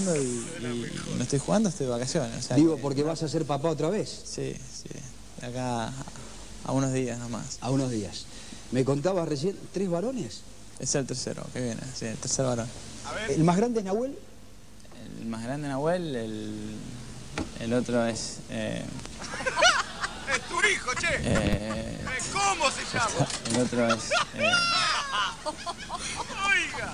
y, y no estoy jugando, estoy de vacaciones. o sea Digo, que- porque vas a ser papá otra vez, Sí, sí. De acá a, a unos días nomás. a unos días. Me contabas recién, ¿tres varones? Es el tercero que viene, sí, el tercer varón. ¿El más grande es Nahuel? El más grande Nahuel, el, el otro es... eh, ¡Es tu hijo, che! eh, ¿Cómo se llama? el otro es... eh, Oiga.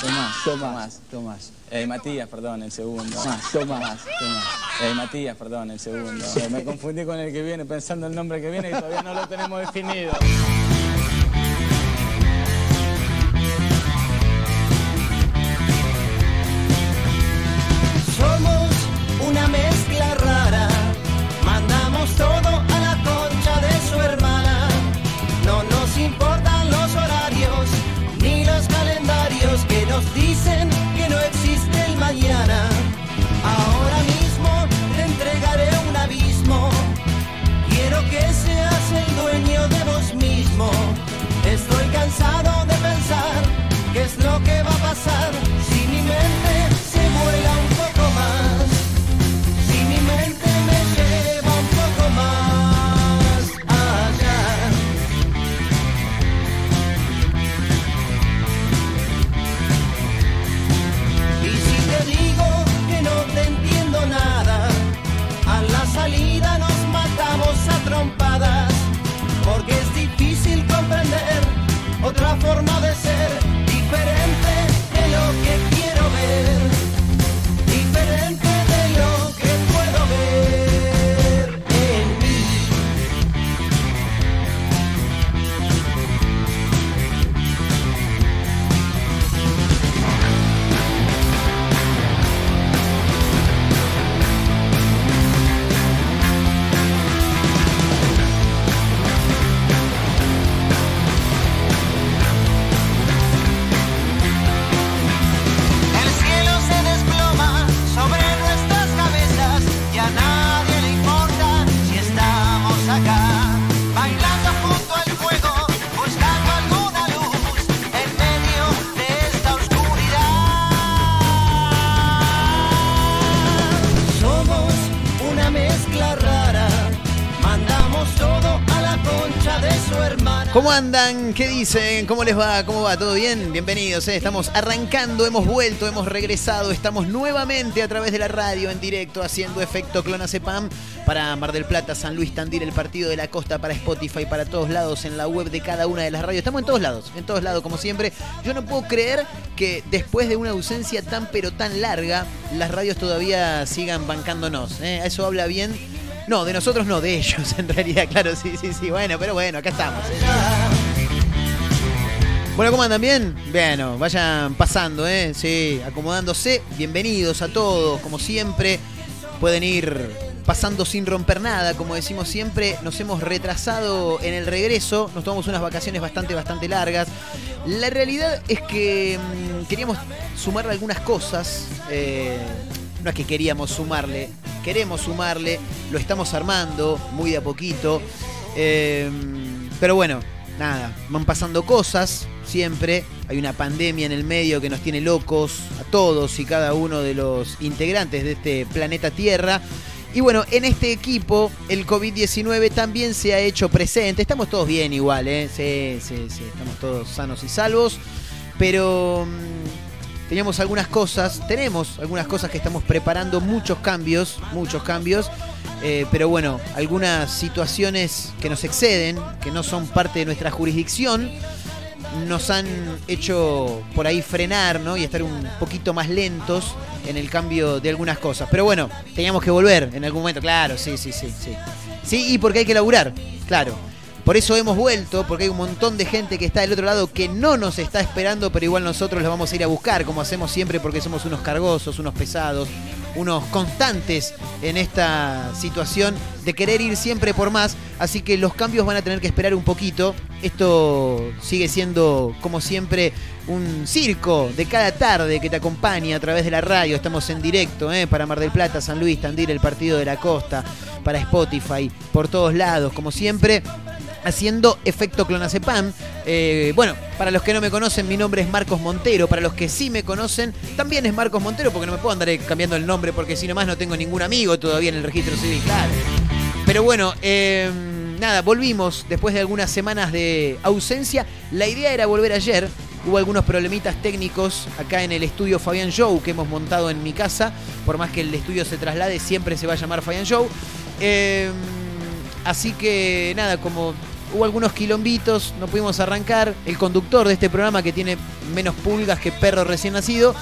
Tomás, Tomás. Tomás. Eh, Matías, perdón, el segundo. Tomás, Tomás, Tomás. Eh, Matías, perdón, el segundo. Eh, me confundí con el que viene pensando el nombre que viene y todavía no lo tenemos definido. Forma de andan? ¿Qué dicen? ¿Cómo les va? ¿Cómo va? ¿Todo bien? Bienvenidos. ¿eh? Estamos arrancando, hemos vuelto, hemos regresado, estamos nuevamente a través de la radio en directo haciendo efecto Clonacepam para Mar del Plata, San Luis, Tandil, el Partido de la Costa, para Spotify, para todos lados, en la web de cada una de las radios. Estamos en todos lados, en todos lados como siempre. Yo no puedo creer que después de una ausencia tan pero tan larga, las radios todavía sigan bancándonos. ¿eh? Eso habla bien. No, de nosotros no, de ellos en realidad, claro, sí, sí, sí. Bueno, pero bueno, acá estamos. Bueno, ¿cómo andan bien? Bueno, vayan pasando, ¿eh? Sí, acomodándose. Bienvenidos a todos, como siempre. Pueden ir pasando sin romper nada, como decimos siempre. Nos hemos retrasado en el regreso. Nos tomamos unas vacaciones bastante, bastante largas. La realidad es que mm, queríamos sumarle algunas cosas. eh, no es que queríamos sumarle, queremos sumarle. Lo estamos armando muy de a poquito. Eh, pero bueno, nada, van pasando cosas siempre. Hay una pandemia en el medio que nos tiene locos a todos y cada uno de los integrantes de este planeta Tierra. Y bueno, en este equipo el COVID-19 también se ha hecho presente. Estamos todos bien igual, ¿eh? Estamos todos sanos y salvos. Pero mm, teníamos algunas cosas, tenemos algunas cosas que estamos preparando, muchos cambios, muchos cambios. Eh, pero bueno, algunas situaciones que nos exceden, que no son parte de nuestra jurisdicción, nos han hecho por ahí frenar ¿no? y estar un poquito más lentos en el cambio de algunas cosas. Pero bueno, teníamos que volver en algún momento, claro, sí, sí, sí, sí. Sí, y porque hay que laburar, claro. Por eso hemos vuelto, porque hay un montón de gente que está del otro lado que no nos está esperando, pero igual nosotros los vamos a ir a buscar, como hacemos siempre, porque somos unos cargosos, unos pesados, unos constantes en esta situación de querer ir siempre por más. Así que los cambios van a tener que esperar un poquito. Esto sigue siendo, como siempre, un circo de cada tarde que te acompaña a través de la radio. Estamos en directo ¿eh? para Mar del Plata, San Luis, Tandil, el Partido de la Costa, para Spotify, por todos lados, como siempre. Haciendo efecto clonazepam. Eh, bueno, para los que no me conocen, mi nombre es Marcos Montero. Para los que sí me conocen, también es Marcos Montero, porque no me puedo andar eh, cambiando el nombre, porque si nomás no tengo ningún amigo todavía en el registro civil. Pero bueno, eh, nada, volvimos después de algunas semanas de ausencia. La idea era volver ayer. Hubo algunos problemitas técnicos acá en el estudio Fabián Show que hemos montado en mi casa. Por más que el estudio se traslade, siempre se va a llamar Fabián Show. Así que nada, como hubo algunos quilombitos, no pudimos arrancar. El conductor de este programa, que tiene menos pulgas que perro recién nacido,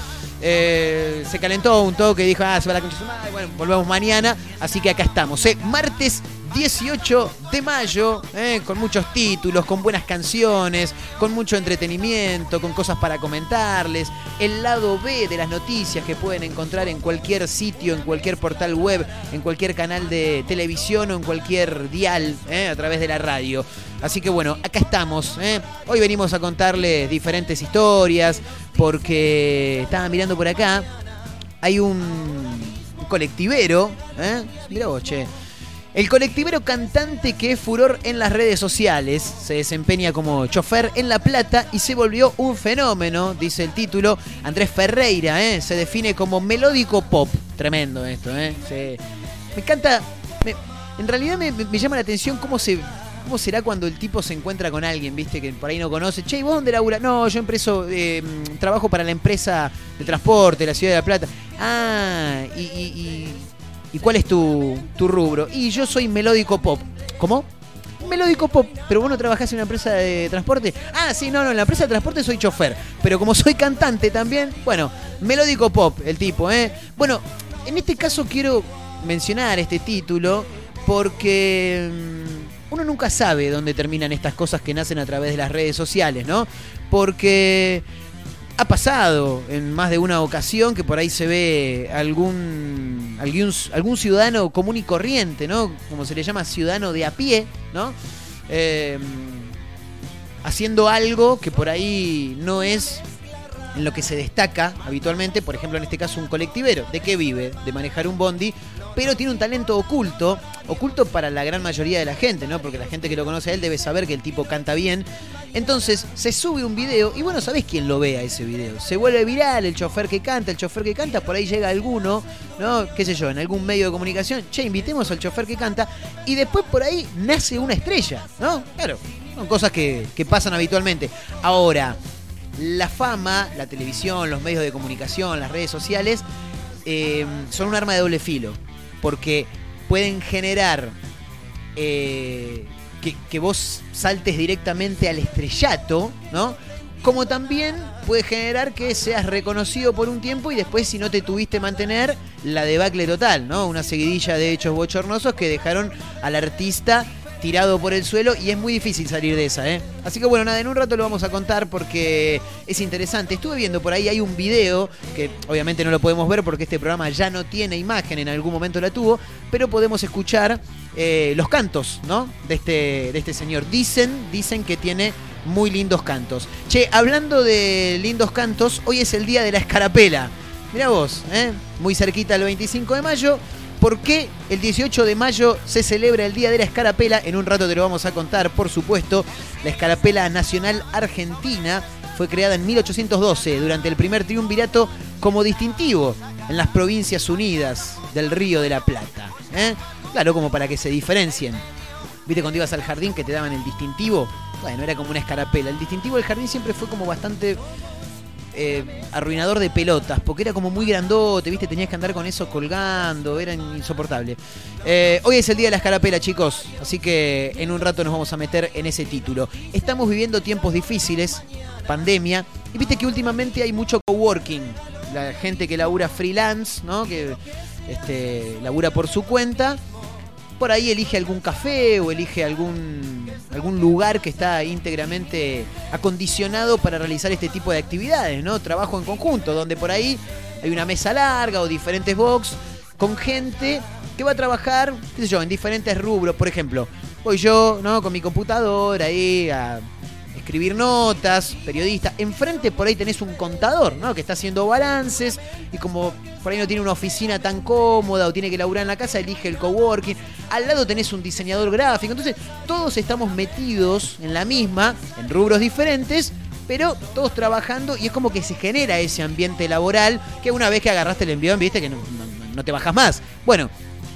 eh, se calentó un toque y dijo, ah, se va la concha de su madre. Bueno, volvemos mañana. Así que acá estamos. ¿eh? Martes 18 de mayo, ¿eh? con muchos títulos, con buenas canciones, con mucho entretenimiento, con cosas para comentarles. El lado B de las noticias que pueden encontrar en cualquier sitio, en cualquier portal web, en cualquier canal de televisión o en cualquier dial ¿eh? a través de la radio. Así que bueno, acá estamos. Hoy venimos a contarles diferentes historias porque estaba mirando por acá. Hay un colectivero. ¿eh? Mira vos, che. El colectivero cantante que es furor en las redes sociales se desempeña como chofer en La Plata y se volvió un fenómeno, dice el título. Andrés Ferreira ¿eh? se define como melódico pop. Tremendo esto, ¿eh? Se- Me encanta. en realidad me llama la atención cómo se. ¿Cómo será cuando el tipo se encuentra con alguien, viste, que por ahí no conoce? Che, ¿y vos dónde laburas? No, yo empreso, mm, trabajo para la empresa de transporte de la ciudad de La Plata. Ah, y, y- y- ¿y cuál es tu, tu rubro? Y yo soy melódico pop. ¿Cómo? Melódico pop, pero vos no trabajás en una empresa de transporte. Ah, sí, no, no, en la empresa de transporte soy chofer. Pero como soy cantante también, bueno, melódico pop, el tipo, ¿eh? Bueno, en este caso quiero mencionar este título porque mm, uno nunca sabe dónde terminan estas cosas que nacen a través de las redes sociales, ¿no? Porque ha pasado en más de una ocasión que por ahí se ve algún, algún, ciudadano común y corriente, ¿no? Como se le llama, ciudadano de a pie, ¿no? Eh, haciendo algo que por ahí no es en lo que se destaca habitualmente, por ejemplo en este caso un colectivero, ¿de qué vive? De manejar un bondi, pero tiene un talento oculto, oculto para la gran mayoría de la gente, ¿no? Porque la gente que lo conoce a él debe saber que el tipo canta bien. Entonces se sube un video y bueno, ¿sabés quién lo ve a ese video? Se vuelve viral el chofer que canta, el chofer que canta, por ahí llega alguno, ¿no? ¿Qué sé yo? En algún medio de comunicación, che, invitemos al chofer que canta y después por ahí nace una estrella, ¿no? Claro, son cosas que, que pasan habitualmente. Ahora, la fama, la televisión, los medios de comunicación, las redes sociales, eh, son un arma de doble filo. Porque pueden generar eh, que, que vos saltes directamente al estrellato, ¿no? Como también puede generar que seas reconocido por un tiempo y después, si no te tuviste mantener, la debacle total, ¿no? Una seguidilla de hechos bochornosos que dejaron al artista tirado por el suelo y es muy difícil salir de esa, ¿eh? Así que bueno, nada, en un rato lo vamos a contar porque es interesante. Estuve viendo por ahí, hay un video que obviamente no lo podemos ver porque este programa ya no tiene imagen, en algún momento la tuvo, pero podemos escuchar eh, los cantos, ¿no? De este, de este señor. Dicen, dicen que tiene muy lindos cantos. Che, hablando de lindos cantos, hoy es el día de la escarapela. Mirá vos, ¿eh? Muy cerquita el 25 de mayo. ¿Por qué el 18 de mayo se celebra el Día de la Escarapela? En un rato te lo vamos a contar, por supuesto. La Escarapela Nacional Argentina fue creada en 1812 durante el primer triunvirato como distintivo en las Provincias Unidas del Río de la Plata. ¿eh? Claro, como para que se diferencien. ¿Viste cuando ibas al jardín que te daban el distintivo? Bueno, era como una escarapela. El distintivo del jardín siempre fue como bastante eh, arruinador de pelotas, porque era como muy grandote, ¿viste? Tenías que andar con eso colgando, era insoportable. Eh, hoy es el día de la escarapela, chicos, así que en un rato nos vamos a meter en ese título. Estamos viviendo tiempos difíciles, pandemia, y viste que últimamente hay mucho coworking. La gente que labura freelance, ¿no? Que este, labura por su cuenta. Por ahí elige algún café o elige algún, algún lugar que está íntegramente acondicionado para realizar este tipo de actividades, ¿no? Trabajo en conjunto, donde por ahí hay una mesa larga o diferentes box con gente que va a trabajar, qué sé yo, en diferentes rubros. Por ejemplo, voy yo, ¿no? Con mi computadora ahí a escribir notas, periodista. Enfrente por ahí tenés un contador, ¿no? Que está haciendo balances y como por ahí no tiene una oficina tan cómoda o tiene que laburar en la casa, elige el coworking. Al lado tenés un diseñador gráfico. Entonces, todos estamos metidos en la misma, en rubros diferentes, pero todos trabajando y es como que se genera ese ambiente laboral que una vez que agarraste el envión, viste que no, te bajas más. Bueno,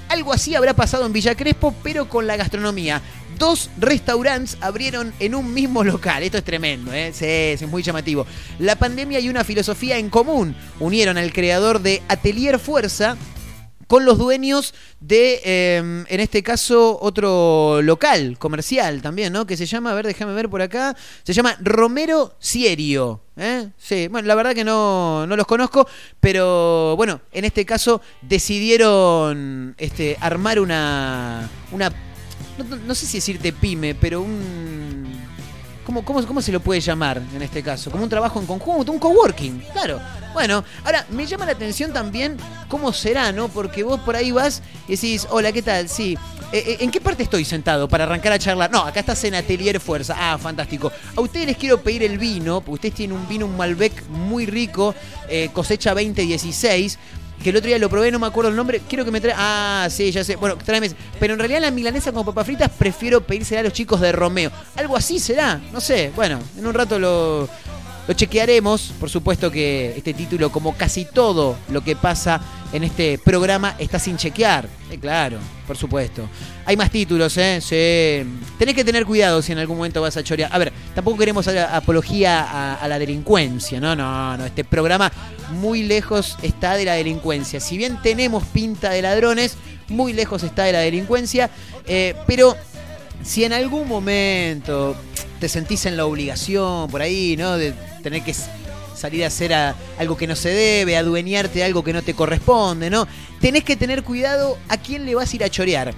algo así habrá pasado en Villa Crespo, pero con la gastronomía. Dos restaurantes abrieron en un mismo local. Esto es tremendo, ¿eh? Es muy llamativo. La pandemia y una filosofía en común unieron al creador de Atelier Fuerza con los dueños de, eh, en este caso, otro local comercial también, ¿no? Que se llama, a ver, déjame ver por acá, se llama Romero Cierio. ¿eh? Sí, bueno, la verdad que no, no los conozco, pero bueno, en este caso decidieron este, armar una, una no, sé si decirte pyme, pero un... ¿Cómo, cómo, cómo se lo puede llamar en este caso? Como un trabajo en conjunto, un coworking, claro. Bueno, ahora me llama la atención también cómo será, ¿no? Porque vos por ahí vas y decís, hola, ¿qué tal? Sí. Eh, eh, ¿En qué parte estoy sentado para arrancar a charlar? No, acá estás en Atelier Fuerza. Ah, fantástico. A ustedes les quiero pedir el vino, porque ustedes tienen un vino, un Malbec muy rico, eh, cosecha 2016 que el otro día lo probé, no me acuerdo el nombre, quiero que me traiga... Ah, sí, ya sé. Bueno, tráeme. Pero en realidad la milanesa con papas fritas prefiero pedírsela a los chicos de Romeo. Algo así será, no sé. Bueno, en un rato lo, lo chequearemos. Por supuesto que este título, como casi todo lo que pasa en este programa, está sin chequear. Eh, claro, por supuesto. Hay más títulos, ¿eh? Sí. Tenés que tener cuidado si en algún momento vas a chorear. A ver, tampoco queremos apología a, la delincuencia, ¿no? No, no. Este programa muy lejos está de la delincuencia. Si bien tenemos pinta de ladrones, muy lejos está de la delincuencia. eh, pero si en algún momento te sentís en la obligación por ahí, ¿no? De tener que salir a hacer a- algo que no se debe, adueñarte de algo que no te corresponde, ¿no? Tenés que tener cuidado a quién le vas a ir a chorear.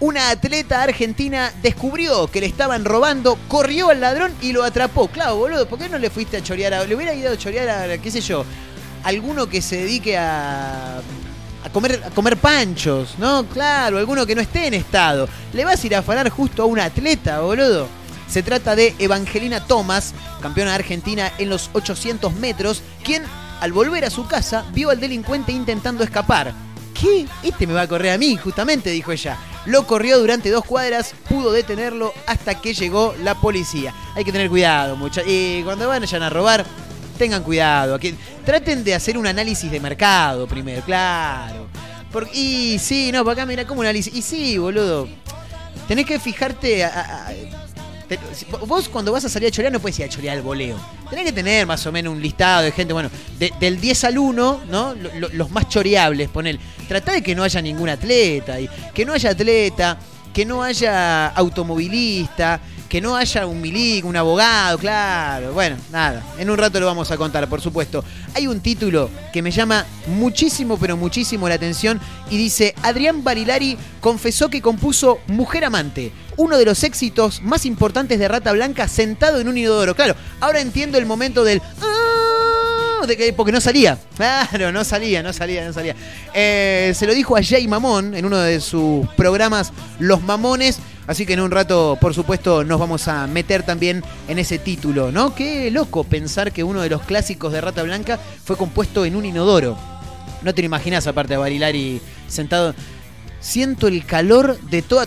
Una atleta argentina descubrió que le estaban robando, corrió al ladrón y lo atrapó. Claro, boludo, ¿por qué no le fuiste a chorear a... Le hubiera ido a chorear a, qué sé yo, alguno que se dedique a... A comer, a comer panchos, ¿no? Claro, alguno que no esté en estado. Le vas a ir a afanar justo a un atleta, boludo. Se trata de Evangelina Thomas, campeona argentina en los 800 metros, quien al volver a su casa vio al delincuente intentando escapar. ¿Qué? Este me va a correr a mí, justamente, dijo ella. Lo corrió durante dos cuadras, pudo detenerlo hasta que llegó la policía. Hay que tener cuidado, muchachos. Y cuando vayan a robar, tengan cuidado. Traten de hacer un análisis de mercado primero, claro. Y sí, no, para acá mira como análisis. Y sí, boludo. Tenés que fijarte. a- vos cuando vas a salir a chorear no puedes ir a chorear al voleo. Tenés que tener más o menos un listado de gente, bueno, de- del 10 al 1, ¿no? Lo- lo- los más choreables, poner. Tratá de que no haya ningún atleta, y que no haya atleta, que no haya automovilista, que no haya un milic, un abogado, claro. Bueno, nada, en un rato lo vamos a contar, por supuesto. Hay un título que me llama muchísimo, pero muchísimo la atención y dice, Adrián Barilari confesó que compuso Mujer Amante, uno de los éxitos más importantes de Rata Blanca sentado en un inodoro. Claro, ahora entiendo el momento del... "Ah", De que, porque no salía. Claro, no salía, no salía, no salía. Eh, se lo dijo a Jay Mamón en uno de sus programas Los Mamones. Así que en un rato, por supuesto, nos vamos a meter también en ese título, ¿no? Qué loco pensar que uno de los clásicos de Rata Blanca fue compuesto en un inodoro. No te lo imaginas, aparte de Barilari sentado. Siento el calor de toda.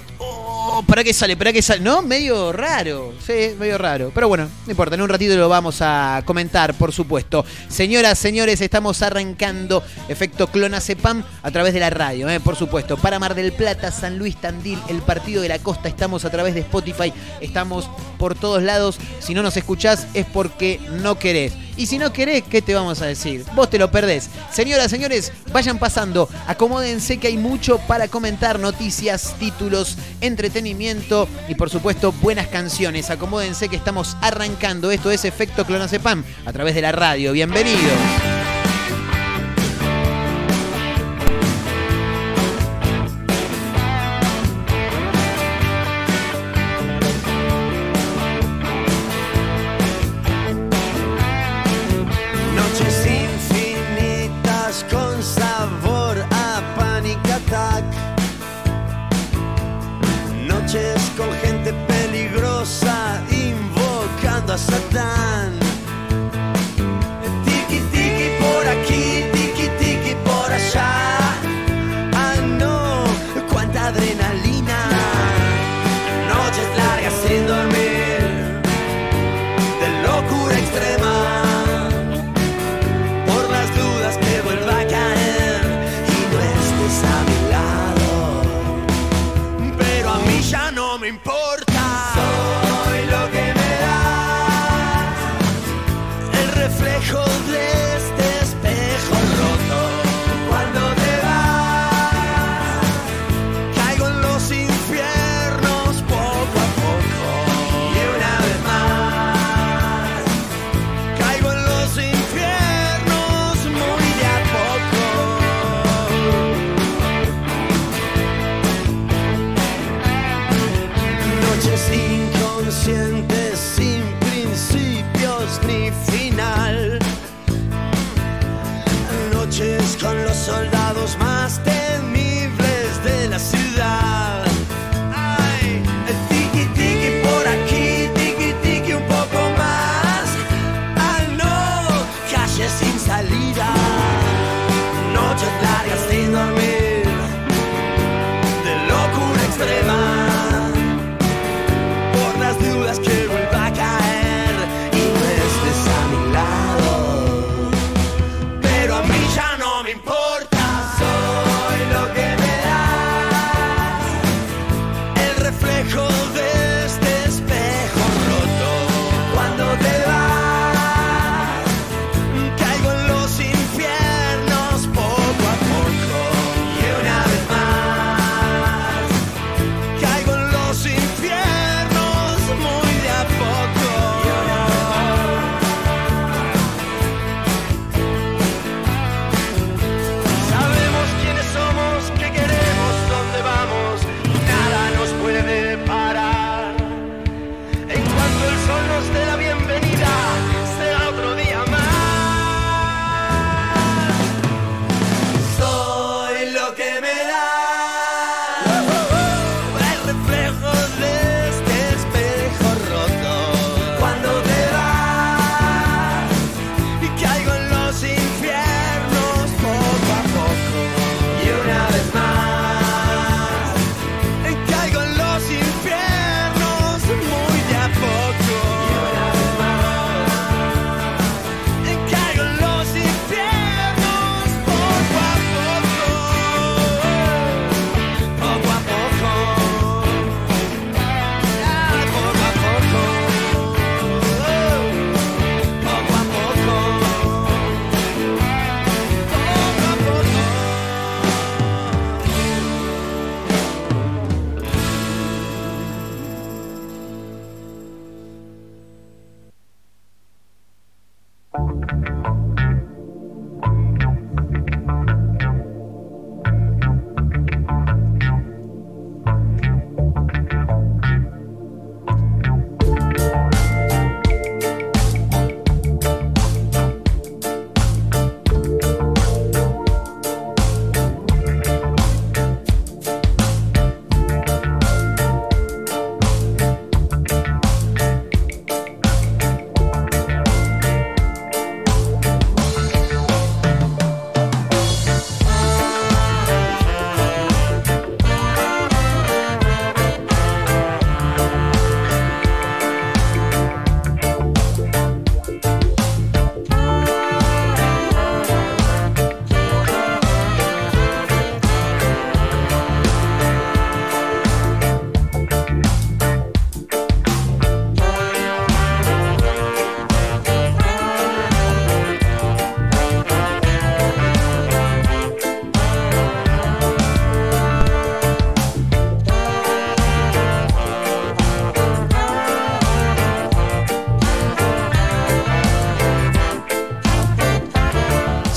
¡Oh! ¿Para qué sale? ¿Para qué sale? ¿No? Medio raro. Sí, medio raro. Pero bueno, no importa. En un ratito lo vamos a comentar, por supuesto. Señoras, señores, estamos arrancando Efecto Clonacepam a través de la radio, ¿eh? por supuesto. Para Mar del Plata, San Luis Tandil, el Partido de la Costa, estamos a través de Spotify. Estamos por todos lados. Si no nos escuchás es porque no querés. Y si no querés, ¿qué te vamos a decir? Vos te lo perdés. Señoras, señores, vayan pasando. Acomódense que hay mucho para comentar. Noticias, títulos, entretenimiento y por supuesto buenas canciones. Acomódense que estamos arrancando. Esto es Efecto Clonacepam a través de la radio. Bienvenidos. Satan reflejo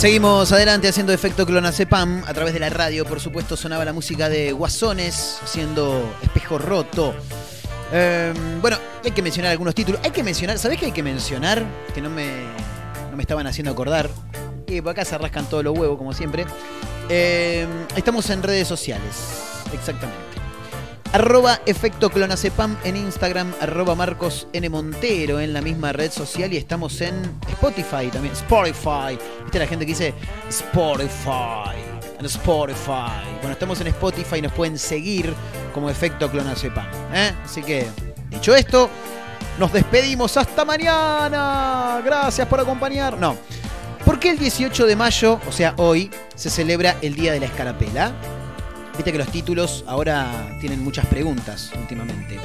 Seguimos adelante haciendo efecto clonazepam a través de la radio. Por supuesto, sonaba la música de Guasones haciendo espejo roto. Eh, bueno, hay que mencionar algunos títulos. Hay que mencionar, ¿sabés qué hay que mencionar? Que no me, no me estaban haciendo acordar. Y por acá se rascan todos los huevos, como siempre. Eh, estamos en redes sociales. Exactamente. Arroba efecto clonazepam en Instagram, arroba Marcos N. Montero en la misma red social y estamos en Spotify también. Spotify. ¿Viste la gente que dice Spotify? Spotify. Bueno, estamos en Spotify y nos pueden seguir como efecto clonazepam. ¿eh? Así que, dicho esto, nos despedimos hasta mañana. Gracias por acompañar. No. ¿Por qué el 18 de mayo, o sea, hoy, se celebra el Día de la Escarapela? Viste que los títulos ahora tienen muchas preguntas últimamente.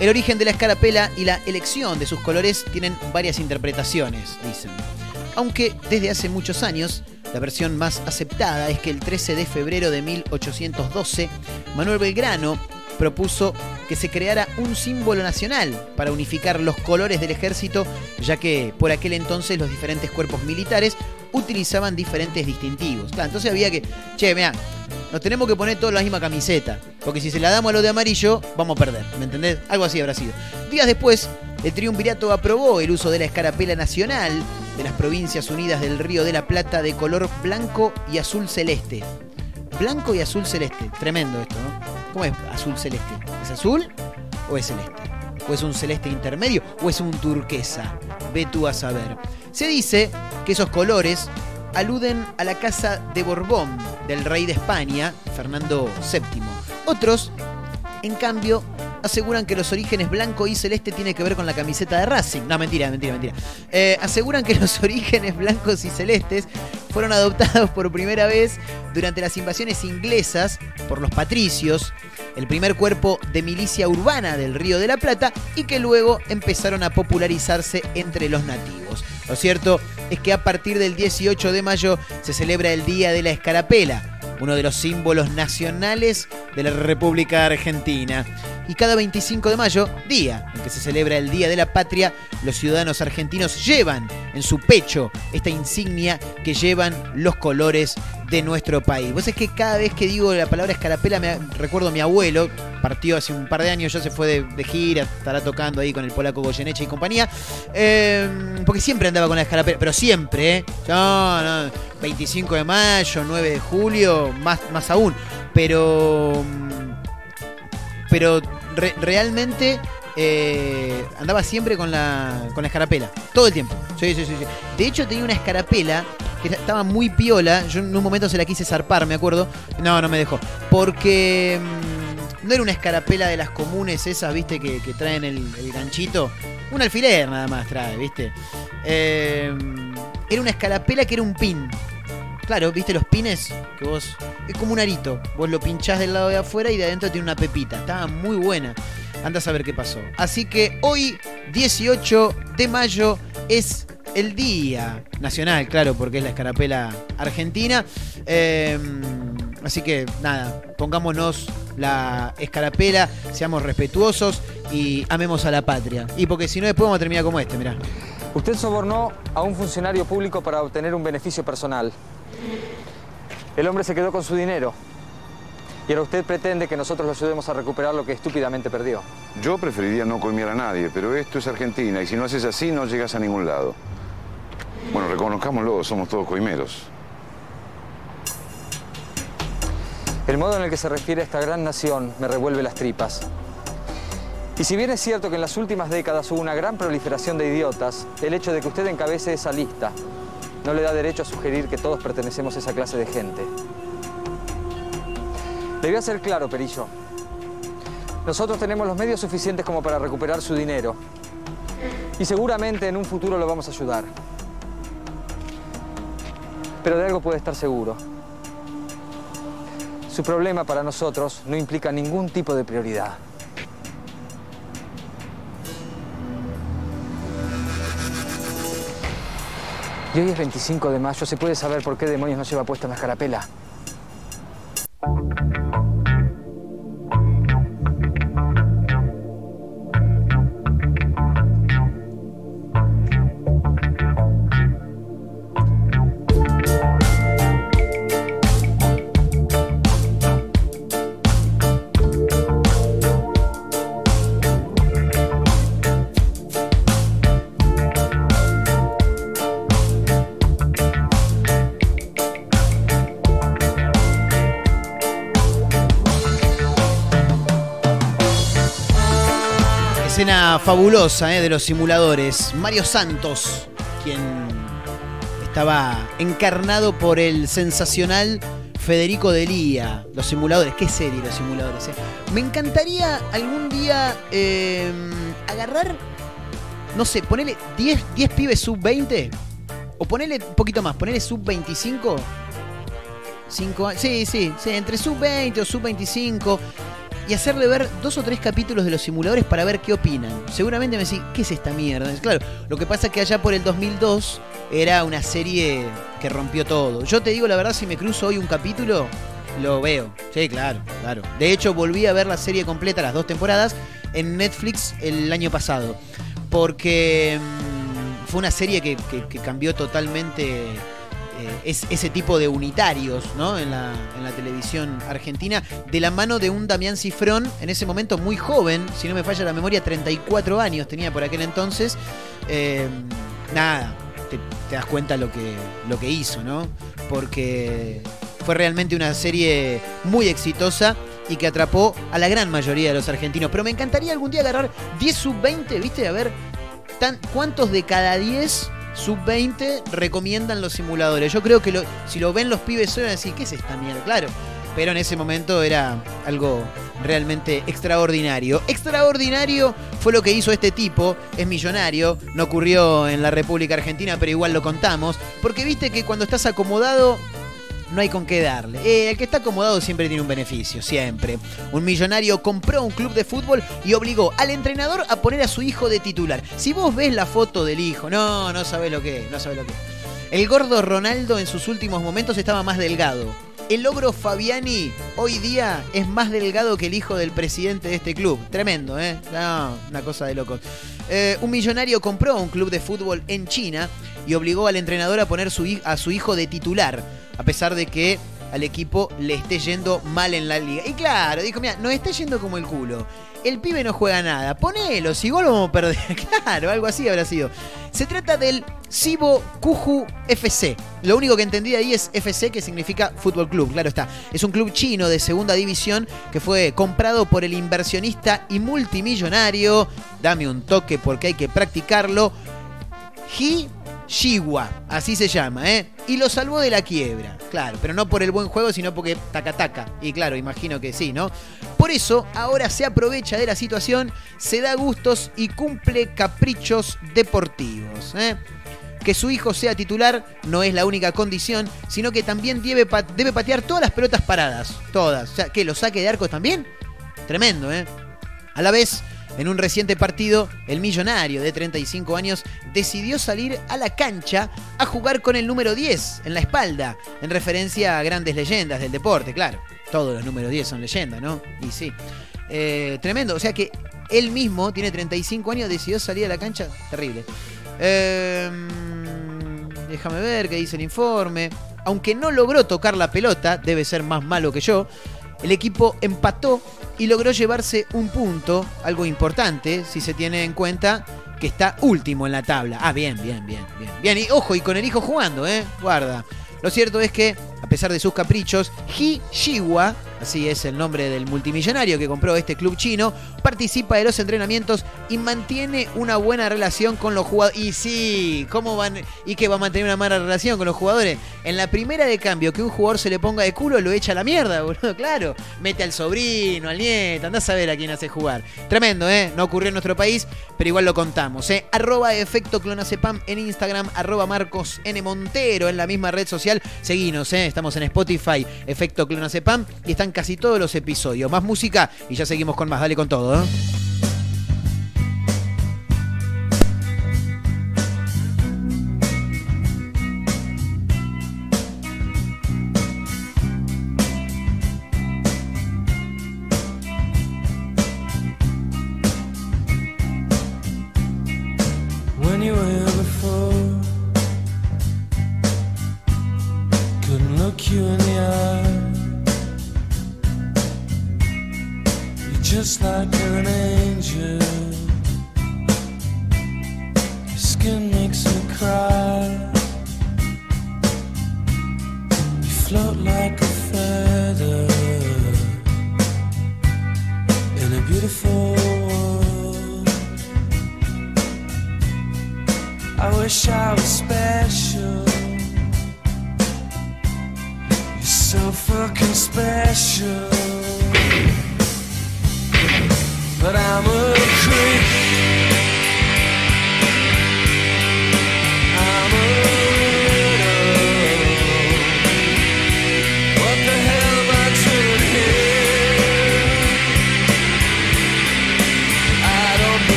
El origen de la escarapela y la elección de sus colores tienen varias interpretaciones, dicen. Aunque desde hace muchos años, la versión más aceptada es que el 13 de febrero de 1812, Manuel Belgrano propuso que se creara un símbolo nacional para unificar los colores del ejército, ya que por aquel entonces los diferentes cuerpos militares utilizaban diferentes distintivos. Claro, entonces había que, che, mira, nos tenemos que poner todos la misma camiseta, porque si se la damos a los de amarillo, vamos a perder, ¿me entendés? Algo así habrá sido. Días después, el triunvirato aprobó el uso de la escarapela nacional de las provincias unidas del Río de la Plata de color blanco y azul celeste. Blanco y azul celeste. Tremendo esto, ¿no? ¿Cómo es azul celeste? ¿Es azul o es celeste? ¿O es un celeste intermedio o es un turquesa? Ve tú a saber. Se dice que esos colores aluden a la casa de Borbón del rey de España, Fernando VII. Otros, en cambio, aseguran que los orígenes blanco y celeste tiene que ver con la camiseta de Racing. No, mentira, mentira, mentira. Eh, aseguran que los orígenes blancos y celestes fueron adoptados por primera vez durante las invasiones inglesas por los patricios, el primer cuerpo de milicia urbana del Río de la Plata y que luego empezaron a popularizarse entre los nativos. Lo cierto es que a partir del 18 de mayo se celebra el Día de la Escarapela, uno de los símbolos nacionales de la República Argentina. Y cada 25 de mayo, día en que se celebra el Día de la Patria, los ciudadanos argentinos llevan en su pecho esta insignia que llevan los colores de nuestro país. Vos es que cada vez que digo la palabra escarapela me recuerdo a mi abuelo, partió hace un par de años, ya se fue de, gira, estará tocando ahí con el polaco Goyeneche y compañía, eh, porque siempre andaba con la escarapela, pero siempre, ¿eh? No, no, 25 de mayo, 9 de julio, más, más aún, pero pero re- realmente eh, andaba siempre con la, con la escarapela. Todo el tiempo. Sí, sí, sí, sí. De hecho, tenía una escarapela que estaba muy piola. Yo en un momento se la quise zarpar, me acuerdo. No, no me dejó. Porque mm, no era una escarapela de las comunes esas, viste, que, traen el, ganchito. Un alfiler nada más trae, viste. Eh, era una escarapela que era un pin. Claro, viste los pines que vos. Es como un arito. Vos lo pinchás del lado de afuera y de adentro tiene una pepita. Estaba muy buena. Anda a saber qué pasó. Así que hoy, 18 de mayo, es el Día Nacional, claro, porque es la escarapela argentina. Eh, así que nada, pongámonos la escarapela, seamos respetuosos y amemos a la patria. Y porque si no, después vamos a terminar como este, mirá. Usted sobornó a un funcionario público para obtener un beneficio personal. El hombre se quedó con su dinero. Y ahora usted pretende que nosotros lo ayudemos a recuperar lo que estúpidamente perdió. Yo preferiría no coimear a nadie, pero esto es Argentina y si no haces así no llegas a ningún lado. Bueno, reconozcámoslo, somos todos coimeros. El modo en el que se refiere a esta gran nación me revuelve las tripas. Y si bien es cierto que en las últimas décadas hubo una gran proliferación de idiotas, el hecho de que usted encabece esa lista no le da derecho a sugerir que todos pertenecemos a esa clase de gente. Le ser claro, Perillo. Nosotros tenemos los medios suficientes como para recuperar su dinero. Y seguramente en un futuro lo vamos a ayudar. Pero de algo puede estar seguro. Su problema para nosotros no implica ningún tipo de prioridad. Y hoy es 25 de mayo, ¿se puede saber por qué demonios no lleva puesta una escarapela? Fabulosa eh, de los simuladores. Mario Santos, quien estaba encarnado por el sensacional Federico Delía. Los simuladores, qué serie los simuladores. eh. Me encantaría algún día eh, agarrar, no sé, ponerle 10, 10 pibes sub 20 o ponerle un poquito más, ponerle sub 25. Cinco, a- sí, sí, sí, entre sub 20 o sub 25 y hacerle ver dos o tres capítulos de los simuladores para ver qué opinan. Seguramente me decís, ¿qué es esta mierda? Claro, lo que pasa es que allá por el 2002 era una serie que rompió todo. Yo te digo la verdad, si me cruzo hoy un capítulo, lo veo. Sí, claro, claro. De hecho, volví a ver la serie completa, las dos temporadas, en Netflix el año pasado. Porque mm, fue una serie que, cambió totalmente es, ese tipo de unitarios ¿no? en, la, en la televisión argentina, de la mano de un Damián Cifrón, en ese momento muy joven, si no me falla la memoria, 34 años tenía por aquel entonces. Eh, nada, te, das cuenta lo que, lo que hizo, ¿no? Porque fue realmente una serie muy exitosa y que atrapó a la gran mayoría de los argentinos. Pero me encantaría algún día agarrar 10 sub-20, ¿viste? A ver tan, cuántos de cada 10 sub-20 recomiendan los simuladores. Yo creo que lo- si lo ven los pibes hoy van a decir, ¿qué es esta mierda? Claro. Pero en ese momento era algo realmente extraordinario. Extraordinario fue lo que hizo este tipo, es millonario, no ocurrió en la República Argentina, pero igual lo contamos, porque viste que cuando estás acomodado no hay con qué darle. Eh, el que está acomodado siempre tiene un beneficio, siempre. Un millonario compró un club de fútbol y obligó al entrenador a poner a su hijo de titular. Si vos ves la foto del hijo, no, no sabés lo que es, no sabés lo que. El gordo Ronaldo en sus últimos momentos estaba más delgado. El ogro Fabiani hoy día es más delgado que el hijo del presidente de este club. Tremendo, ¿eh? No, una cosa de locos. Eh, un millonario compró un club de fútbol en China y obligó al entrenador a poner su, a su hijo de titular, a pesar de que al equipo le esté yendo mal en la liga. Y claro, dijo, mira, nos está yendo como el culo. El pibe no juega nada. Ponelo, si gol vamos a perder. claro, algo así habrá sido. Se trata del Sibo Kuju FC. Lo único que entendí ahí es FC, que significa Fútbol Club, claro está. Es un club chino de segunda división que fue comprado por el inversionista y multimillonario. Dame un toque porque hay que practicarlo. Hi Shiwa, así se llama, ¿eh? Y lo salvó de la quiebra, claro, pero no por el buen juego, sino porque taca taca. Y claro, imagino que sí, ¿no? Por eso, ahora se aprovecha de la situación, se da gustos y cumple caprichos deportivos, ¿eh? Que su hijo sea titular no es la única condición, sino que también debe, pa- debe patear todas las pelotas paradas, todas. O sea, que lo saque de arcos también. Tremendo, ¿eh? A la vez, en un reciente partido, el millonario de 35 años decidió salir a la cancha a jugar con el número 10 en la espalda, en referencia a grandes leyendas del deporte, claro. Todos los números 10 son leyendas, ¿no? Y sí. Eh, tremendo, o sea que él mismo, tiene 35 años, decidió salir a la cancha. Terrible. Eh, déjame ver qué dice el informe. Aunque no logró tocar la pelota, debe ser más malo que yo. El equipo empató y logró llevarse un punto, algo importante si se tiene en cuenta que está último en la tabla. Ah, bien, bien, bien, bien. Bien, y ojo, y con el hijo jugando, ¿eh? Guarda. Lo cierto es que, a pesar de sus caprichos, Hi Shiwa, así es el nombre del multimillonario que compró este club chino, participa de los entrenamientos y mantiene una buena relación con los jugadores. Y sí, ¿cómo van? ¿Y que va a mantener una mala relación con los jugadores? En la primera de cambio que un jugador se le ponga de culo, lo echa a la mierda, boludo, claro. Mete al sobrino, al nieto, andá a saber a quién hace jugar. Tremendo, ¿eh? No ocurrió en nuestro país, pero igual lo contamos, ¿eh? Arroba efecto clonacepam en Instagram, arroba Marcos N. Montero en la misma red social. Seguinos, ¿eh? Estamos en Spotify, efecto clonacepam, y están casi todos los episodios. Más música y ya seguimos con más. Dale con todo, ¿eh?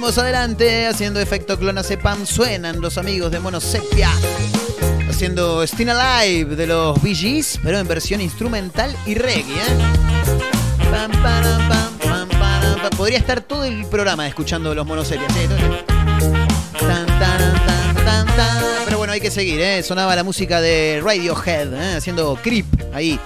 Seguimos adelante haciendo efecto clonazepam. Suenan los amigos de Monosepia. Haciendo Sting Alive de los Bee pero en versión instrumental y reggae. ¿eh? Pam, pam. Podría estar todo el programa escuchando los tan. Pero bueno, hay que seguir. ¿eh? Sonaba la música de Radiohead, ¿eh? haciendo Creep ahí.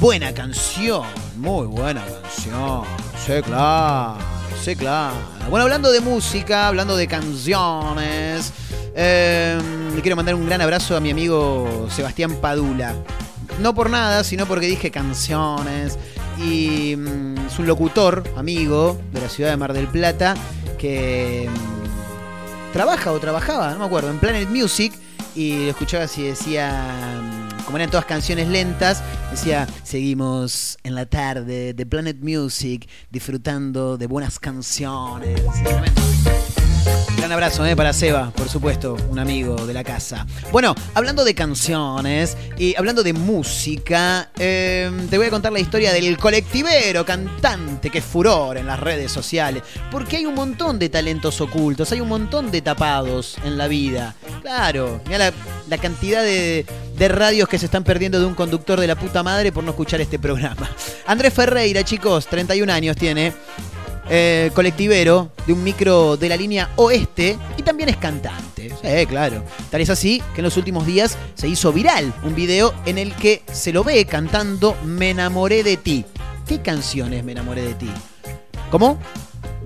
Buena canción, muy buena canción. Sí, claro, sí, claro. Bueno, hablando de música, hablando de canciones, eh, le quiero mandar un gran abrazo a mi amigo Sebastián Padula. No por nada, sino porque dije canciones. Y mm, es un locutor, amigo de la ciudad de Mar del Plata, que mm, trabaja o trabajaba, no me acuerdo, en Planet Music. Y lo escuchaba así, decía, como eran todas canciones lentas, decía, seguimos en la tarde de Planet Music, disfrutando de buenas canciones. Gran abrazo eh, para Seba, por supuesto, un amigo de la casa. Bueno, hablando de canciones y hablando de música, eh, te voy a contar la historia del colectivero cantante que es furor en las redes sociales. Porque hay un montón de talentos ocultos, hay un montón de tapados en la vida. Claro, mira la, cantidad de radios que se están perdiendo de un conductor de la puta madre por no escuchar este programa. Andrés Ferreira, chicos, 31 años tiene eh, colectivero de un micro de la línea oeste y también es cantante. Sí, claro. Tal es así que en los últimos días se hizo viral un video en el que se lo ve cantando Me enamoré de ti. ¿Qué canciones Me enamoré de ti? ¿Cómo?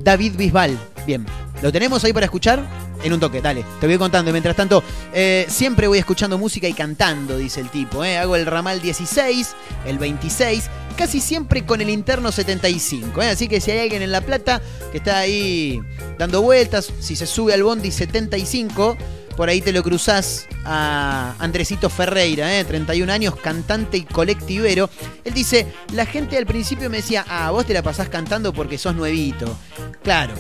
David Bisbal. Bien, ¿lo tenemos ahí para escuchar? En un toque, dale. Te voy contando. Mientras tanto, eh, siempre voy escuchando música y cantando, dice el tipo. ¿eh? Hago el ramal 16, el 26, casi siempre con el interno 75. ¿eh? Así que si hay alguien en La Plata que está ahí dando vueltas, si se sube al Bondi 75, por ahí te lo cruzás a Andresito Ferreira, ¿eh? 31 años, cantante y colectivero. Él dice, la gente al principio me decía, ah, vos te la pasás cantando porque sos nuevito. Claro,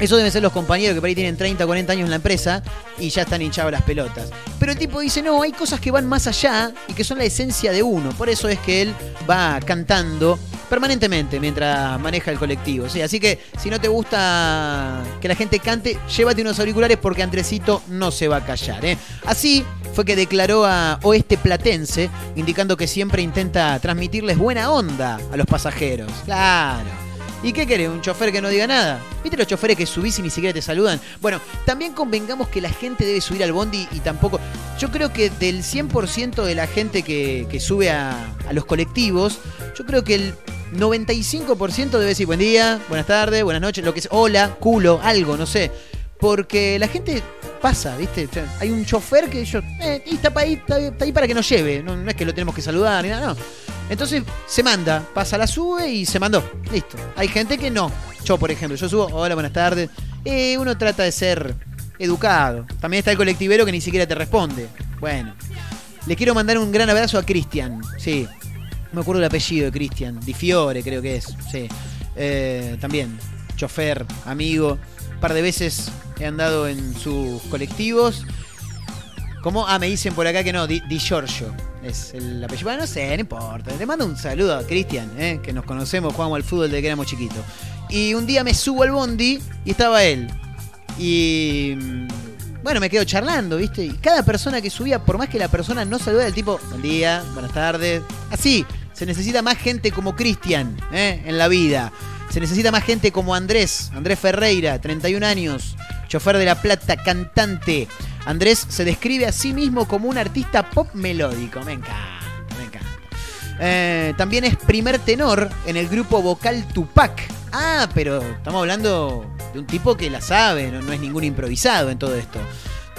eso deben ser los compañeros que por ahí tienen 30 o 40 años en la empresa y ya están hinchados las pelotas. Pero el tipo dice, no, hay cosas que van más allá y que son la esencia de uno. Por eso es que él va cantando permanentemente mientras maneja el colectivo. ¿sí? Así que si no te gusta que la gente cante, llévate unos auriculares porque Andresito no se va a callar. ¿eh? Así fue que declaró a Oeste Platense, indicando que siempre intenta transmitirles buena onda a los pasajeros. Claro. ¿Y qué querés? ¿Un chofer que no diga nada? ¿Viste los choferes que subís y ni siquiera te saludan? Bueno, también convengamos que la gente debe subir al bondi y tampoco. Yo creo que del 100% de la gente que, sube a, los colectivos, yo creo que el 95% debe decir buen día, buenas tardes, buenas noches, lo que es, hola, culo, algo, no sé. Porque la gente pasa, ¿viste? Hay un chofer que yo, eh, está, ahí, está, está ahí para que nos lleve, no, no es que lo tenemos que saludar ni nada, no. Entonces se manda, pasa la sube y se mandó. Listo. Hay gente que no. Yo, por ejemplo, yo subo, hola, buenas tardes. Eh, uno trata de ser educado. También está el colectivero que ni siquiera te responde. Bueno. Le quiero mandar un gran abrazo a Cristian. Sí. Me acuerdo el apellido de Cristian. Di Fiore creo que es. Sí. Eh, también. Chofer, amigo. Un par de veces he andado en sus colectivos. ¿Cómo? Ah, me dicen por acá que no, Di, Giorgio es el apellido. Bueno, no sé, no importa. Le mando un saludo a Cristian, ¿eh? que nos conocemos, jugamos al fútbol desde que éramos chiquitos. Y un día me subo al bondi y estaba él. Y. mm, Bueno, me quedo charlando, ¿viste? Y cada persona que subía, por más que la persona no saluda, el tipo, buen día, buenas tardes. Así, se necesita más gente como Cristian ¿eh? en la vida. Se necesita más gente como Andrés, Andrés Ferreira, 31 años, chofer de La Plata, cantante. Andrés se describe a sí mismo como un artista pop melódico. Me encanta, me encanta. Eh, también es primer tenor en el grupo vocal Tupac. Ah, pero estamos hablando de un tipo que la sabe, no, no es ningún improvisado en todo esto.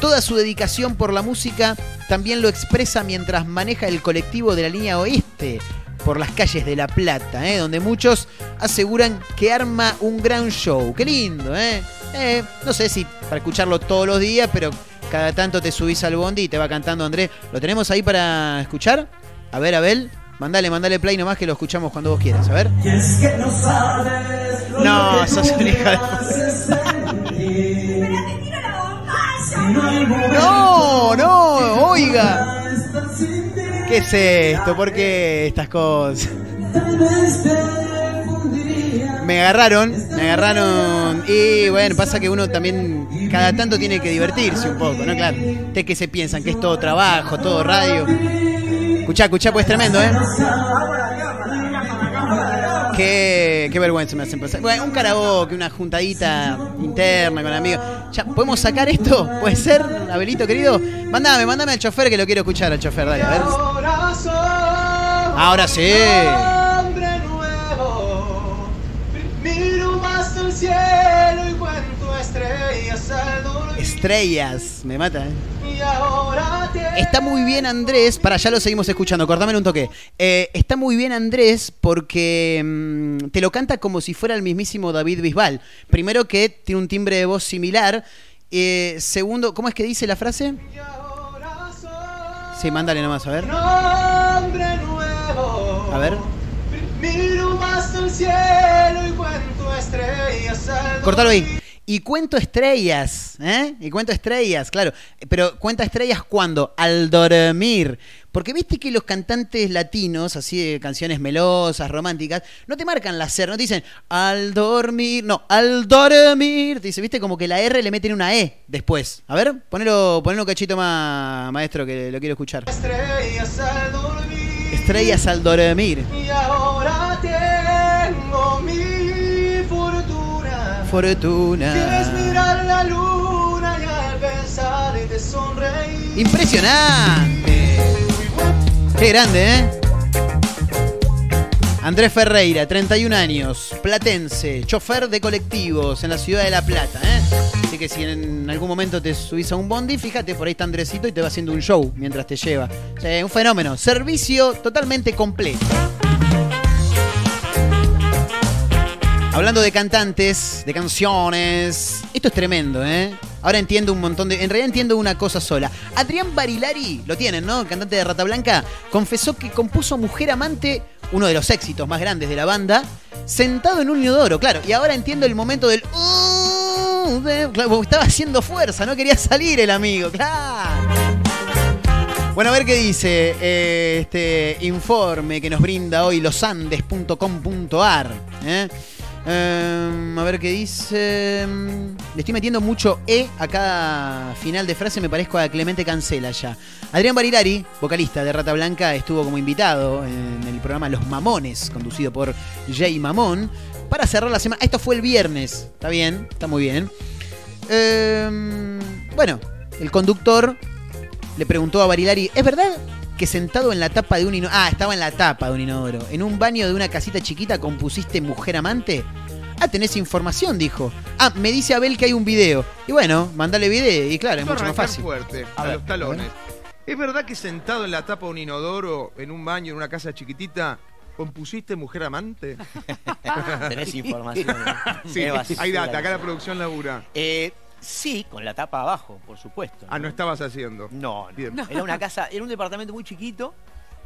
Toda su dedicación por la música también lo expresa mientras maneja el colectivo de la línea oeste por las calles de La Plata, ¿eh? donde muchos aseguran que arma un gran show. Qué lindo, ¿eh? Eh, No sé si para escucharlo todos los días, pero cada tanto te subís al bondi y te va cantando Andrés. ¿Lo tenemos ahí para escuchar? A ver, Abel. Mandale, mandale play nomás que lo escuchamos cuando vos quieras. A ver. No, sos un hijo de... No, no, oiga. ¿Qué es esto? ¿Por qué estas cosas? Me agarraron, me agarraron. Y bueno, pasa que uno también cada tanto tiene que divertirse un poco, ¿no? Claro. Ustedes que se piensan que es todo trabajo, todo radio. Escuchá, escuchá, pues es tremendo, ¿eh? Qué, qué vergüenza me hacen pasar. Bueno, un karaoke, una juntadita interna con amigos. Ya, ¿Podemos sacar esto? ¿Puede ser, Abelito querido? Mándame, mándame al chofer que lo quiero escuchar al chofer, dale, a ver. Ahora sí. Estrellas, me mata, ¿eh? Está muy bien Andrés, para ya lo seguimos escuchando, cortámelo un toque. Eh, está muy bien Andrés porque mm, te lo canta como si fuera el mismísimo David Bisbal. Primero que tiene un timbre de voz similar. Eh, segundo, ¿cómo es que dice la frase? Sí, mándale nomás, a ver. nuevo. A ver. Miro más al cielo y cuento estrellas al Cortalo ahí. Y cuento estrellas, ¿eh? Y cuento estrellas, claro. Pero cuenta estrellas cuando? Al dormir. Porque viste que los cantantes latinos, así de canciones melosas, románticas, no te marcan la C, no te dicen al dormir, no, al dormir. Te dice, viste, como que la R le meten una E después. A ver, ponelo, ponelo un cachito más, maestro, que lo quiero escuchar. estrellas al dormir. Estrellas al dormir. Y ahora fortuna. Quieres mirar la luna y al pensar te sonreír. Impresionante. Qué grande, ¿eh? Andrés Ferreira, 31 años, platense, chofer de colectivos en la ciudad de La Plata. ¿eh? Así que si en algún momento te subís a un bondi, fíjate, por ahí está Andresito y te va haciendo un show mientras te lleva. O sea, un fenómeno. Servicio totalmente completo. Hablando de cantantes, de canciones, esto es tremendo, ¿eh? Ahora entiendo un montón de... En realidad entiendo una cosa sola. Adrián Barilari, lo tienen, ¿no? Cantante de Rata Blanca, confesó que compuso Mujer Amante, uno de los éxitos más grandes de la banda, sentado en un inodoro, claro. Y ahora entiendo el momento del... "Uh", estaba haciendo fuerza, no quería salir el amigo, claro. Bueno, a ver qué dice eh, este informe que nos brinda hoy losandes.com.ar. ¿eh? Em, a ver qué dice. Le estoy metiendo mucho E a cada final de frase, me parezco a Clemente Cancela ya. Adrián Barilari, vocalista de Rata Blanca, estuvo como invitado en el programa Los Mamones, conducido por Jay Mamón, para cerrar la semana. Esto fue el viernes, está bien, está muy bien. Em, bueno, el conductor le preguntó a Barilari, ¿es verdad que sentado en la tapa de un inodoro... Ah, estaba en la tapa de un inodoro. En un baño de una casita chiquita compusiste Mujer Amante? Ah, tenés información, dijo. Ah, me dice Abel que hay un video. Y bueno, mandale video y claro, es mucho más fácil. fuerte, A a, ver, los talones. ¿Es verdad que sentado en la tapa de un inodoro, en un baño, en una casa chiquitita, compusiste Mujer Amante? Tenés información. sí, Es basura, hay data, acá la producción labura. Eh, sí, con la tapa abajo, por supuesto. Ah, no estabas haciendo. No, no. Bien. Era una casa, era un departamento muy chiquito,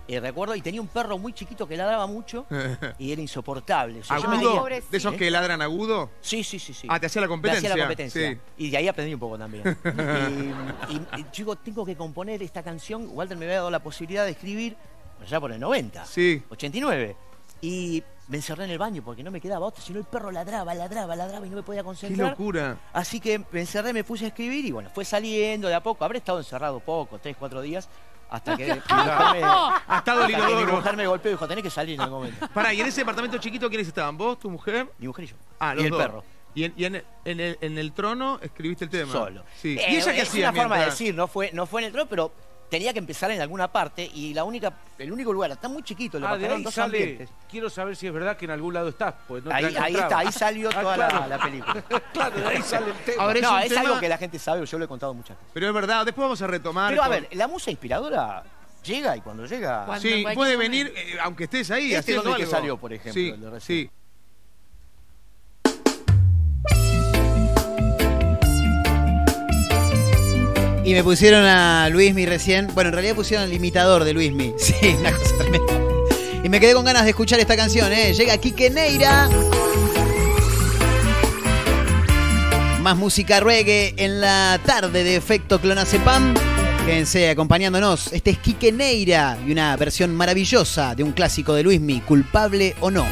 eh, recuerdo, y tenía un perro muy chiquito que ladraba mucho y era insoportable. O sea, yo me ¿Agudo? tenía- ¿De esos ¿Eh? que ladran agudo? Sí, sí, sí, sí. Ah, te hacía la Me competencia. hacía la competencia. Sí. Y de ahí aprendí un poco también. y, y- y, chico, tengo que componer esta canción. Walter me había dado la posibilidad de escribir allá por el 90. Sí. 89. Y me encerré en el baño porque no me quedaba otra, sino el perro ladraba, ladraba, ladraba y no me podía Qué concentrar. locura. Así que me encerré, me puse a escribir y bueno, fue saliendo de a poco. Habré estado encerrado poco, tres, cuatro días, hasta que mi mujer me, el hasta que mi mujer me golpeó y dijo, tenés que salir en algún momento. Pará, ¿y en ese departamento chiquito quiénes estaban? ¿Vos, tu mujer? Mi mujer y yo. Ah, y los el dos. perro. Y, en, y en- en el, en el trono escribiste el tema. Solo. Sí. Eh, ¿Y ella qué es hacía una forma de mientras- decir, no fue, no fue en el trono, pero tenía que empezar en alguna parte y la única, el único lugar, está muy chiquito el Ah, de departamento, ahí dos sale. ambientes. Quiero saber si es verdad que en algún lado estás. Pues no te Ahí, ahí está, ahí salió Ah, toda la- claro. la, película. claro, de ahí sale el tema. Ahora es no, es tema- algo que la gente sabe, yo lo he contado muchas veces. Pero es verdad, después vamos a retomar. Pero a ver, la musa inspiradora llega y cuando llega... Sí, puede venir, eh, aunque estés ahí Este haciendo donde que salió, por ejemplo, Sí, el de recién. sí. Y me pusieron a Luismi recién. Bueno, en realidad pusieron al imitador de Luismi. Sí, una cosa tremenda. Y me quedé con ganas de escuchar esta canción, ¿eh? Llega Quique Neira. Más música reggae en la tarde de Efecto Clonacepam. Quédense acompañándonos. Este es Quique Neira y una versión maravillosa de un clásico de Luismi, culpable o no.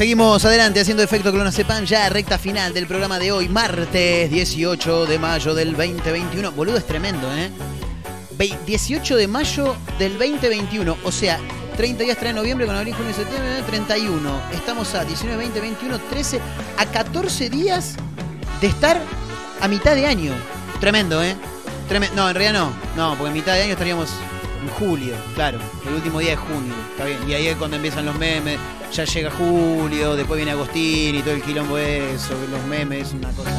Seguimos adelante haciendo efecto clonazepam, ya recta final del programa de hoy, martes 18 de mayo del 2021. Boludo, es tremendo, ¿eh? Ve- 18 de mayo del 2021, o sea, 30 días trae noviembre con abril, junio septiembre, 31. Estamos a 19, 20, 21, 13, a 14 días de estar a mitad de año. Tremendo, ¿eh? No, en realidad no. No, porque en mitad de año estaríamos en julio, claro. El último día de junio. Está bien. Y ahí es cuando empiezan los memes. Ya llega julio, después viene Agostín y todo el quilombo eso, los memes, una cosa.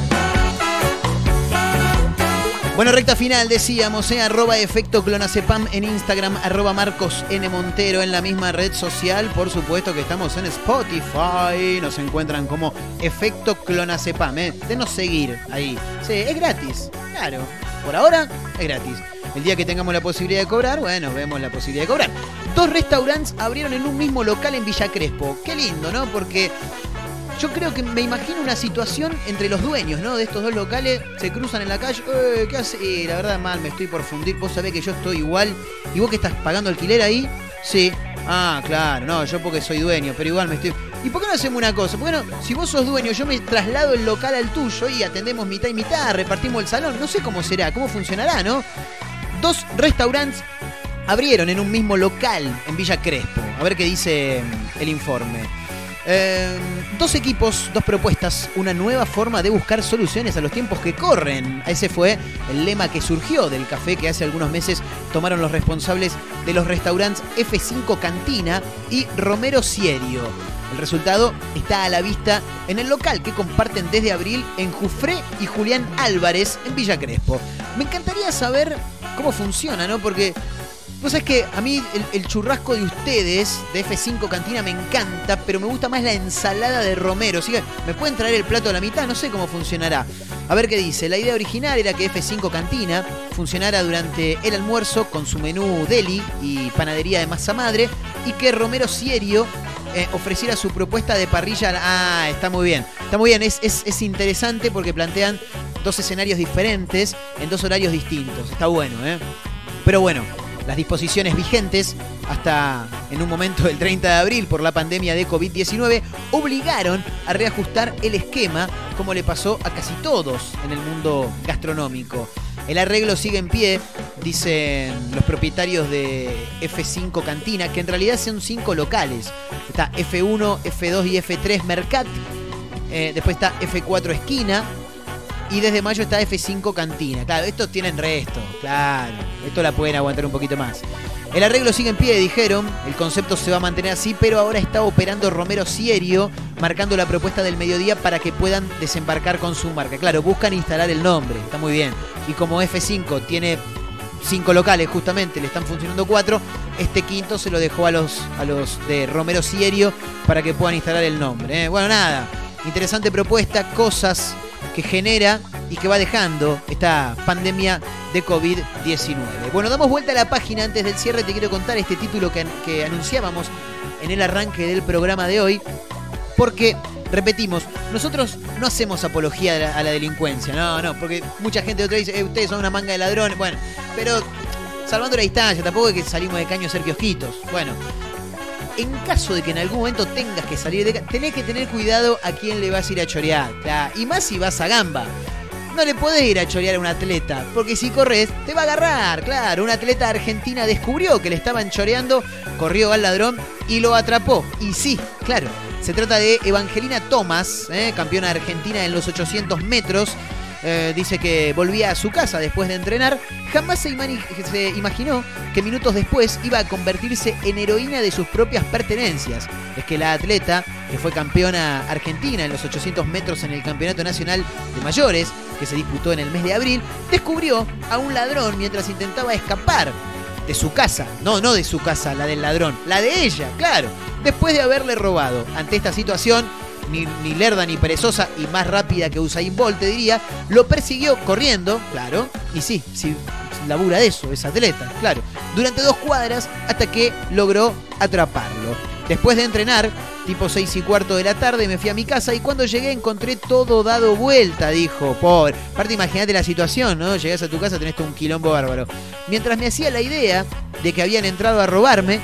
Bueno, recta final, decíamos, ¿eh? arroba efecto clonacepam en Instagram, arroba Marcos. Montero en la misma red social. Por supuesto que estamos en Spotify, nos encuentran como efecto clonacepam. ¿eh? Denos seguir ahí. Sí, es gratis, claro. Por ahora es gratis. El día que tengamos la posibilidad de cobrar, bueno, vemos la posibilidad de cobrar. Dos restaurantes abrieron en un mismo local en Villa Crespo. Qué lindo, ¿no? Porque yo creo que me imagino una situación entre los dueños, ¿no? De estos dos locales, se cruzan en la calle, "Eh, ¿qué hace? La verdad mal, me estoy por fundir, vos sabés que yo estoy igual. ¿Y vos que estás pagando alquiler ahí? Sí. Ah, claro, no, yo porque soy dueño, pero igual me estoy... ¿Y por qué no hacemos una cosa? ¿Por qué no, si vos sos dueño, yo me traslado el local al tuyo y atendemos mitad y mitad, repartimos el salón? No sé cómo será, cómo funcionará, ¿no? Dos restaurantes abrieron en un mismo local en Villa Crespo. A ver qué dice mm, el informe. Eh, dos equipos, dos propuestas, una nueva forma de buscar soluciones a los tiempos que corren. Ese fue el lema que surgió del café que hace algunos meses tomaron los responsables de los restaurantes F5 Cantina y Romero Cierio. El resultado está a la vista en el local que comparten desde abril en Jufré y Julián Álvarez en Villa Crespo. Me encantaría saber cómo funciona, ¿no? Porque Vos sabés que a mí el, churrasco de ustedes, de F5 Cantina, me encanta, pero me gusta más la ensalada de Romero. Que, ¿me pueden traer el plato a la mitad? No sé cómo funcionará. A ver qué dice. La idea original era que F5 Cantina funcionara durante el almuerzo con su menú deli y panadería de masa madre y que Romero Cierio eh, ofreciera su propuesta de parrilla. Ah, está muy bien. Está muy bien. Es, es- es interesante porque plantean dos escenarios diferentes en dos horarios distintos. Está bueno, ¿eh? Pero bueno, las disposiciones vigentes hasta en un momento del 30 de abril por la pandemia de COVID-19 obligaron a reajustar el esquema como le pasó a casi todos en el mundo gastronómico. El arreglo sigue en pie, dicen los propietarios de F5 Cantina, que en realidad son cinco locales. Está F1, F2 y F3 Mercat. Eh, después está F4 Esquina, y desde mayo está F5 Cantina. Claro, estos tienen resto, claro. Esto la pueden aguantar un poquito más. El arreglo sigue en pie, dijeron. El concepto se va a mantener así, pero ahora está operando Romero Cierio, marcando la propuesta del mediodía para que puedan desembarcar con su marca. Claro, buscan instalar el nombre, está muy bien. Y como F5 tiene cinco locales justamente, le están funcionando cuatro, este quinto se lo dejó a los, a los de Romero Cierio para que puedan instalar el nombre. ¿eh? Bueno, nada, interesante propuesta, cosas que genera y que va dejando esta pandemia de COVID-19. Bueno, damos vuelta a la página antes del cierre, te quiero contar este título que, que anunciábamos en el arranque del programa de hoy, porque, repetimos, nosotros no hacemos apología a la, delincuencia, no, no, porque mucha gente otra dice, "Eh, ustedes son una manga de ladrones, bueno, pero salvando la distancia, tampoco es que salimos de caño a hacer kiosquitos, bueno. En caso de que en algún momento tengas que salir de ca- tenés que tener cuidado a quién le vas a ir a chorear. Y más si vas a gamba. No le podés ir a chorear a un atleta, porque si corres, te va a agarrar, claro. Una atleta argentina descubrió que le estaban choreando, corrió al ladrón y lo atrapó. Y sí, claro, se trata de Evangelina Thomas, ¿eh? campeona argentina en los 800 metros. Eh, dice que volvía a su casa después de entrenar. Jamás se, se imaginó que minutos después iba a convertirse en heroína de sus propias pertenencias. Es que la atleta, que fue campeona argentina en los 800 metros en el Campeonato Nacional de Mayores, que se disputó en el mes de abril, descubrió a un ladrón mientras intentaba escapar de su casa. No, no de su casa, la del ladrón, la de ella, claro. Después de haberle robado. Ante esta situación, ni, ni lerda ni perezosa y más rápida que Usain Bolt, te diría, lo persiguió corriendo, claro. Y sí, sí, labura de eso, es atleta, claro. Durante dos cuadras hasta que logró atraparlo. Después de entrenar, tipo seis y cuarto de la tarde, me fui a mi casa y cuando llegué encontré todo dado vuelta, dijo. Pobre. Aparte, imagínate la situación, ¿no? Llegás a tu casa, tenés un quilombo bárbaro. Mientras me hacía la idea de que habían entrado a robarme,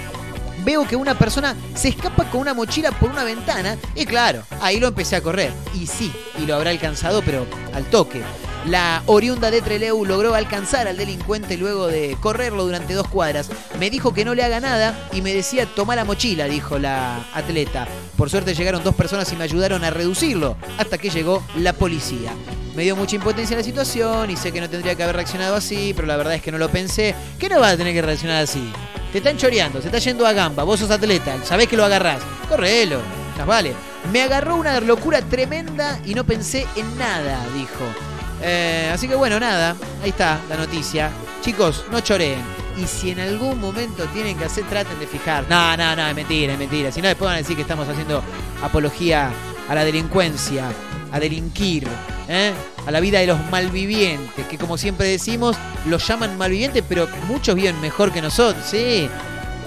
veo que una persona se escapa con una mochila por una ventana y claro, ahí lo empecé a correr. Y sí, y lo habrá alcanzado, pero al toque. La oriunda de Treleu logró alcanzar al delincuente luego de correrlo durante dos cuadras. Me dijo que no le haga nada y me decía toma la mochila, dijo la atleta. Por suerte llegaron dos personas y me ayudaron a reducirlo hasta que llegó la policía. Me dio mucha impotencia la situación y sé que no tendría que haber reaccionado así, pero la verdad es que no lo pensé. ¿Qué no vas a tener que reaccionar así? Te están choreando, se está yendo a gamba, vos sos atleta, sabés que lo agarrás. Correlo, más vale. Me agarró una locura tremenda y no pensé en nada, dijo. Eh, así que bueno, nada, ahí está la noticia. Chicos, no choreen. Y si en algún momento tienen que hacer, traten de fijar. No, no, no, es mentira, es mentira. Si no, después van a decir que estamos haciendo apología a la delincuencia, a delinquir, ¿eh? a la vida de los malvivientes, que como siempre decimos, los llaman malvivientes, pero muchos viven mejor que nosotros, sí.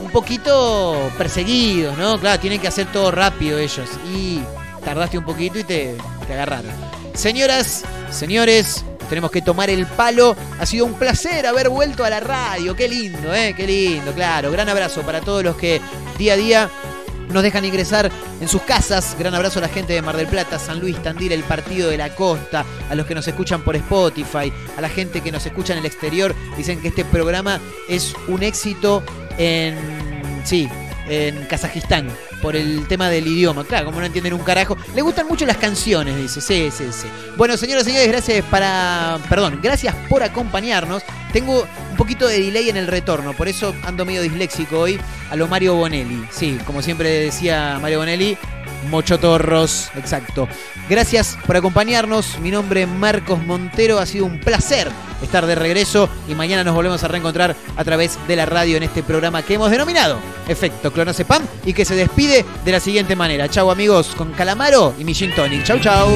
Un poquito perseguidos, ¿no? Claro, tienen que hacer todo rápido ellos. Y tardaste un poquito y te, te agarraron. Señoras, señores, tenemos que tomar el palo. Ha sido un placer haber vuelto a la radio. Qué lindo, ¿eh? Qué lindo, claro. Gran abrazo para todos los que día a día nos dejan ingresar en sus casas. Gran abrazo a la gente de Mar del Plata, San Luis, Tandil, el Partido de la Costa, a los que nos escuchan por Spotify, a la gente que nos escucha en el exterior. Dicen que este programa es un éxito en... Sí, en Kazajistán por el tema del idioma. Claro, como no entienden un carajo. Le gustan mucho las canciones, dice. Sí, sí, sí. Bueno, señoras y señores, gracias para. Perdón, gracias por acompañarnos. Tengo poquito de delay en el retorno, por eso ando medio disléxico hoy a lo Mario Bonelli. Sí, como siempre decía Mario Bonelli, Mochotorros, exacto. Gracias por acompañarnos. Mi nombre es Marcos Montero. Ha sido un placer estar de regreso y mañana nos volvemos a reencontrar a través de la radio en este programa que hemos denominado Efecto Clonacepam y que se despide de la siguiente manera. Chau amigos con Calamaro y mi Gin Tonic. Chau, chau.